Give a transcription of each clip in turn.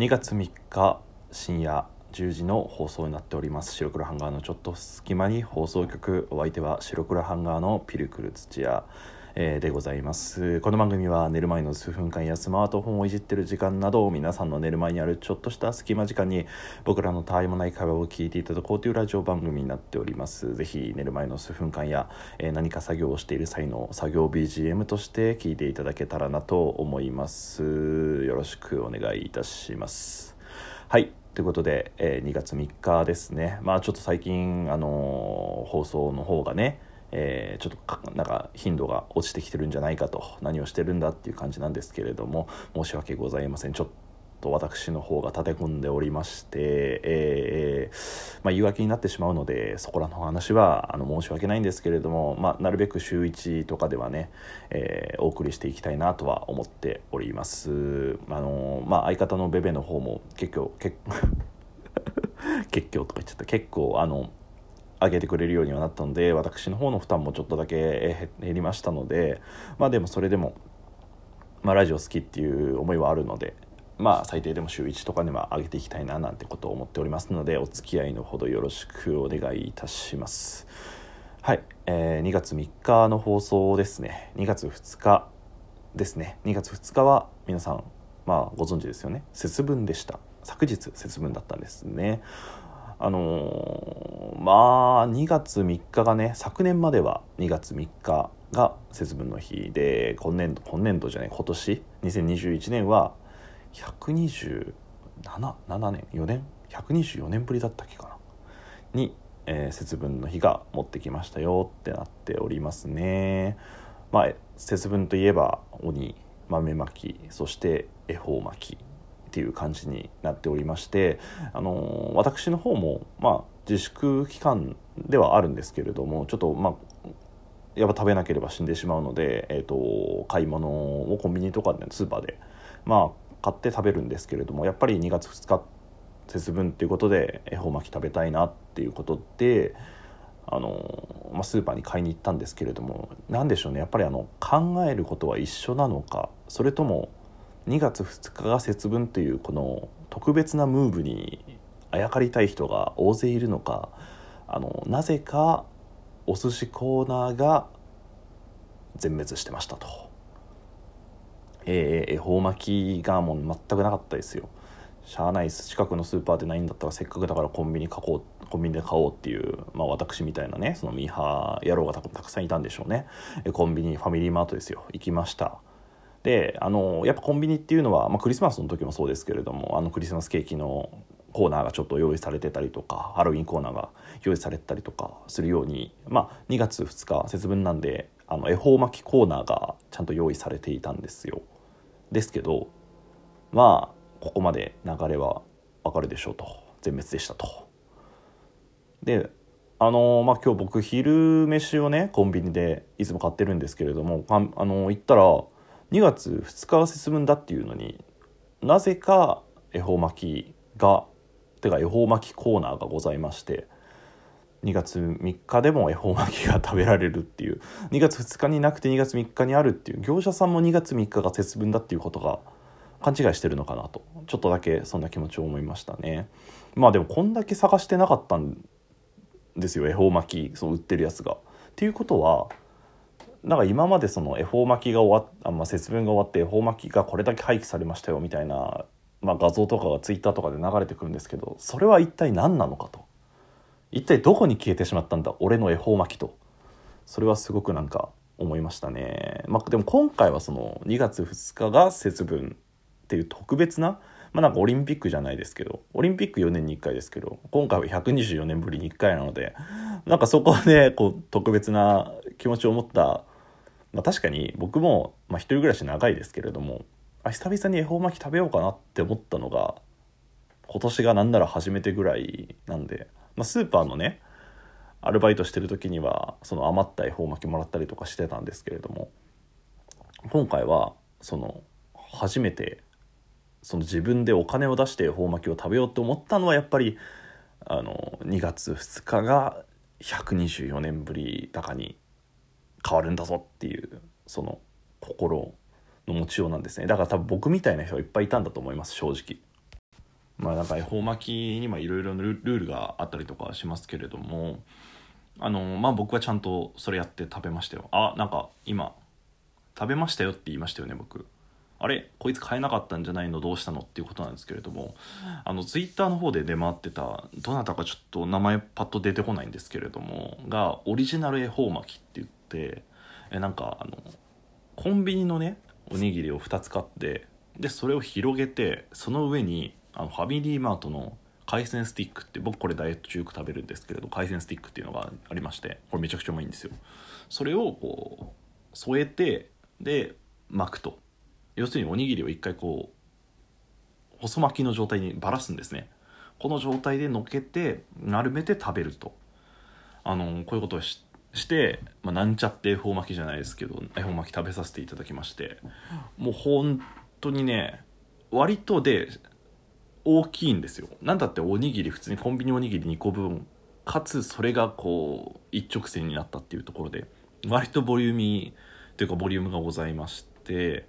2月3日深夜10時の放送になっております。白黒ハンガーのちょっと隙間に放送局お相手は白黒ハンガーのピルクル土屋。えーでございます。この番組は寝る前の数分間やスマートフォンをいじってる時間など皆さんの寝る前にあるちょっとした隙間時間に僕らのたわいもない会話を聞いていただこうというラジオ番組になっております。ぜひ寝る前の数分間や、えー何か作業をしている際の作業 BGM として聞いていただけたらなと思います。よろしくお願いいたします。はい。ということで、えー2月3日ですね。まあちょっと最近あのー放送の方がねえーちょっとかなんか頻度が落ちてきてるんじゃないかと何をしてるんだっていう感じなんですけれども申し訳ございませんちょっと私の方が立て込んでおりまして、えーまあ、言い訳になってしまうのでそこらの話はあの申し訳ないんですけれども、まあ、なるべく週1とかではね、えーお送りしていきたいなとは思っております。あのまあ、相方のベベの方も結構結 結構とか言っちゃった結構あの上げてくれるようにはなったので私の方の負担もちょっとだけ減りましたのでまあでもそれでも、まあ、ラジオ好きっていう思いはあるのでまあ最低でも週1とかには上げていきたいななんてことを思っておりますのでお付き合いのほどよろしくお願いいたします。はい、えー2月3日の放送ですね。2月2日ですね。2月2日は皆さんまあご存知ですよね。節分でした。昨日節分だったんですね。あのーまあ2月3日がね昨年までは2月3日が節分の日で今年度今年度じゃない今年？2021年は127 7年？4年？124年ぶりだったっけかな？に、えー節分の日が持ってきましたよってなっておりますね。まあ節分といえば鬼豆まきそして恵方巻きっていう感じになっておりまして、あのー私の方も、まあ、自粛期間ではあるんですけれどもちょっとまあやっぱ食べなければ死んでしまうので、えー、と買い物をコンビニとかでスーパーで、まあ、買って食べるんですけれどもやっぱり2月2日節分っていうことで恵方巻き食べたいなっていうことであの、まあ、スーパーに買いに行ったんですけれども何でしょうねやっぱりあの考えることは一緒なのかそれとも2月2日が節分というこの特別なムーブにあやかりたい人が大勢いるのかあのなぜかお寿司コーナーが全滅してましたと。えー、恵方巻きがもう全くなかったですよ。しゃあないです近くのスーパーでないんだったらせっかくだからコンビニ買おうコンビニで買おうっていう、まあ、私みたいなねそのミーハー野郎がたくさんいたんでしょうねえコンビニファミリーマートですよ行きましたであのやっぱコンビニっていうのは、まあ、クリスマスの時もそうですけれどもあのクリスマスケーキのコーナーがちょっと用意されてたりとかハロウィンコーナーが用意されてたりとかするように、まあ、2月2日節分なんであの恵方巻きコーナーがちゃんと用意されていたんですよ。ですけどまあここまで流れはわかるでしょうと。全滅でしたと。であのまあ今日僕昼飯をねコンビニでいつも買ってるんですけれどもあの行ったら2月2日が節分だっていうのになぜか恵方巻きがてか恵方巻きコーナーがございまして2月3日でも恵方巻きが食べられるっていう2月2日になくて2月3日にあるっていう業者さんも2月3日が節分だっていうことが勘違いしてるのかなとちょっとだけそんな気持ちを思いましたねまあでもこんだけ探してなかったんですよ恵方巻きそう売ってるやつが。っていうことはなんか今までその恵方巻きが終わっあ、まあ、節分が終わって恵方巻きがこれだけ廃棄されましたよみたいな、まあ、画像とかがツイッターとかで流れてくるんですけどそれは一体何なのかと。一体どこに消えてしまったんだ俺の恵方巻きと。それはすごくなんか思いましたね、まあ、でも今回はその2月2日が節分っていう特別なまあなんかオリンピックじゃないですけどオリンピック4年に1回ですけど今回は124年ぶりに1回なのでなんかそこでこう特別な気持ちを持った、まあ、確かに僕も、まあ、一人暮らし長いですけれどもあ久々に恵方巻き食べようかなって思ったのが今年がなんなら初めてぐらいなんで、まあ、スーパーのねアルバイトしてる時にはその余った恵方巻きもらったりとかしてたんですけれども今回はその初めてその自分でお金を出して恵方巻きを食べようと思ったのはやっぱりあの2月2日が124年ぶりだかに変わるんだぞっていうその心の持ちようなんですね。だから多分僕みたいな人がいっぱいいたんだと思います正直。まあなんか恵方巻きにもいろいろルールがあったりとかしますけれどもあのまあ僕はちゃんとそれやって食べましたよ。あなんか今食べましたよって言いましたよね僕。あれこいつ買えなかったんじゃないの？どうしたの？っていうことなんですけれどもあのツイッターの方で出回ってたどなたかちょっと名前パッと出てこないんですけれどもがオリジナル恵方巻きって言ってえなんかあのコンビニのねおにぎりを2つ買ってでそれを広げてその上にあのファミリーマートの海鮮スティックって僕これダイエット中よく食べるんですけれど海鮮スティックっていうのがありましてこれめちゃくちゃうまいんですよ。それをこう添えてで巻くと。要するにおにぎりを一回こう細巻きの状態にばらすんですね。この状態でのっけて丸めて食べると。あのこういうことをしして、まあ、なんちゃって恵方巻きじゃないですけど恵方巻き食べさせていただきましてもう本当にね割とで大きいんですよ。なんだっておにぎり普通にコンビニおにぎり2個分かつそれがこう一直線になったっていうところで割とボリューミーというかボリュームがございまして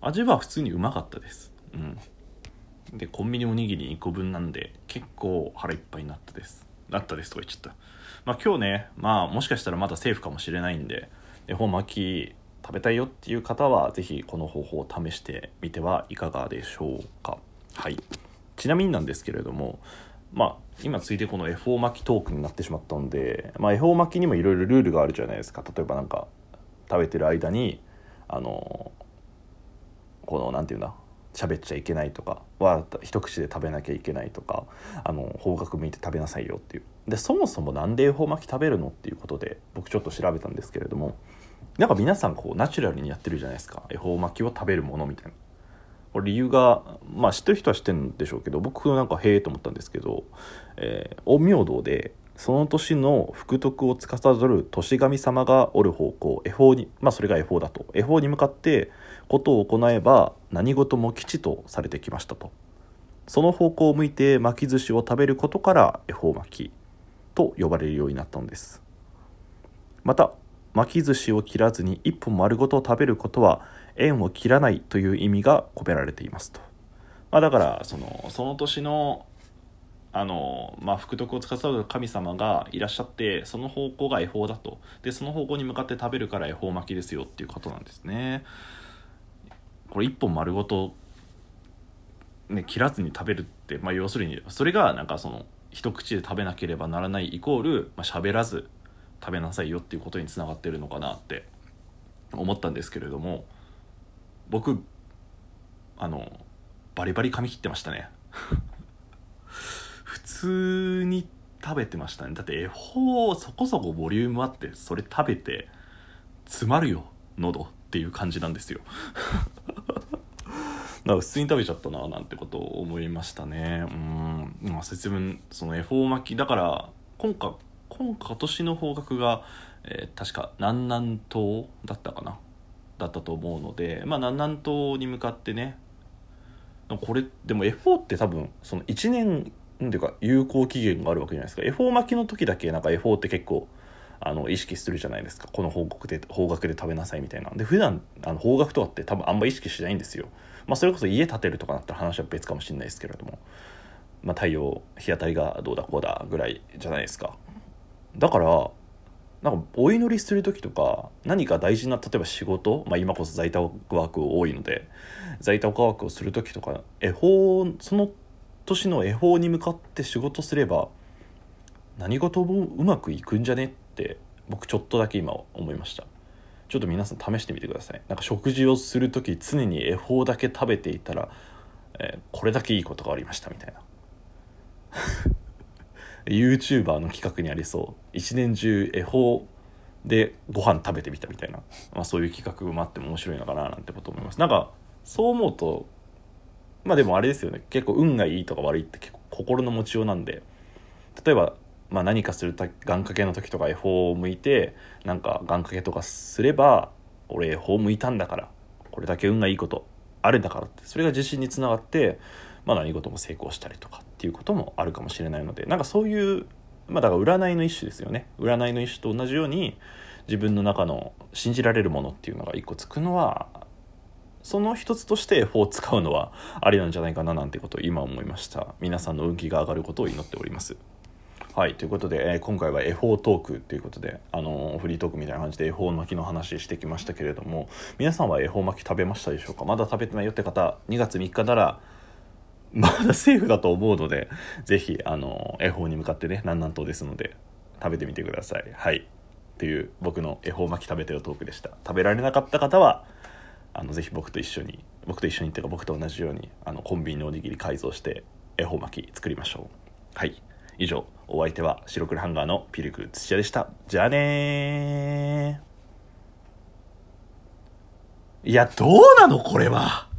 味は普通にうまかったです。うん。でコンビニおにぎり2個分なんで結構腹いっぱいになったですなったですとか言っちゃった。まあ今日ねまあもしかしたらまだセーフかもしれないんで恵方巻き食べたいよっていう方は是非この方法を試してみてはいかがでしょうか。はい。ちなみになんですけれどもまあ今ついでこの恵方巻きトークになってしまったんで、まあ、恵方巻きにもいろいろルールがあるじゃないですか。例えばなんか食べてる間にあのこの何て言うんだ喋っちゃいけないとかは一口で食べなきゃいけないとかあの方角向いて食べなさいよっていう。でそもそも何で恵方巻き食べるのっていうことで僕ちょっと調べたんですけれどもなんか皆さんこうナチュラルにやってるじゃないですか。恵方巻きを食べるものみたいな。これ理由がまあ知ってる人は知ってるんでしょうけど僕なんかへえと思ったんですけど、え、陰陽道でその年の福徳を司る年神様がおる方向恵方にまあそれが恵方だと。恵方に向かってことを行えば何事も吉とされてきましたと。その方向を向いて巻き寿司を食べることから恵方巻きと呼ばれるようになったのです。また巻き寿司を切らずに一本丸ごと食べることは縁を切らないという意味が込められていますと、まあ、だからそのその年のあの、まあ、福徳を司る神様がいらっしゃってその方向が恵方だと。でその方向に向かって食べるから恵方巻きですよっていうことなんですね。これ一本丸ごと、ね、切らずに食べるって、まあ、要するにそれがなんかその一口で食べなければならないイコール、まあ、喋らず食べなさいよっていうことにつながってるのかなって思ったんですけれども僕あのバリバリ髪切ってましたね。通に食べてましたね。だって恵方そこそこボリュームあってそれ食べて詰まるよ喉っていう感じなんですよ。なんか普通に食べちゃったななんてことを思いましたね。うん。まあ節分その恵方巻きだから今回今年の方角が、えー、確か南南東だったかな？だったと思うのでまあ南南東に向かってね。これでも F4 って多分その1年っていうか有効期限があるわけじゃないですか。F4 巻きの時だけなんか F4 って結構あの意識するじゃないですか。この方角で方角で食べなさいみたいなで普段あの方角とかって多分あんま意識しないんですよ。まあそれこそ家建てるとかなったら話は別かもしれないですけれども。まあ太陽日当たりがどうだこうだぐらいじゃないですか。だからなんかお祈りする時とか何か大事な例えば仕事、まあ、今こそ在宅ワーク多いので在宅ワークをする時とか恵方その年の恵方に向かって仕事すれば何事もうまくいくんじゃねって僕ちょっとだけ今思いました。ちょっと皆さん試してみてください。なんか食事をする時常に恵方だけ食べていたら、えー、これだけいいことがありましたみたいな。YouTuber の企画にありそう。一年中恵方でご飯食べてみたみたいな、まあ、そういう企画もあっても面白いのかななんてこと思います。なんかそう思うとまあでもあれですよね。結構運がいいとか悪いって結構心の持ちようなんで。例えば、まあ、何かする願掛けの時とか恵方を向いてなんか願掛けとかすれば俺恵方向いたんだからこれだけ運がいいことあるんだからってそれが自信につながってまあ、何事も成功したりとかっていうこともあるかもしれないのでなんかそういうまあだから占いの一種ですよね。占いの一種と同じように自分の中の信じられるものっていうのが一個つくのはその一つとして恵方を使うのはありなんじゃないかななんてことを今思いました。皆さんの運気が上がることを祈っております。はいということで、えー、今回は恵方トークということで、あのー、フリートークみたいな感じで恵方巻きの話してきましたけれども皆さんは恵方巻き食べましたでしょうか？まだ食べてないよって方2月3日ならまだセーフだと思うのでぜひあの恵方に向かってね南南東ですので食べてみてください。はい。っていう僕の恵方巻き食べてるトークでした。食べられなかった方はあのぜひ僕と一緒に僕と一緒にっていうか僕と同じようにあのコンビニのおにぎり改造して恵方巻き作りましょう。はい。以上お相手は白黒ハンガーのピルク土屋でした。じゃあねいやどうなのこれは。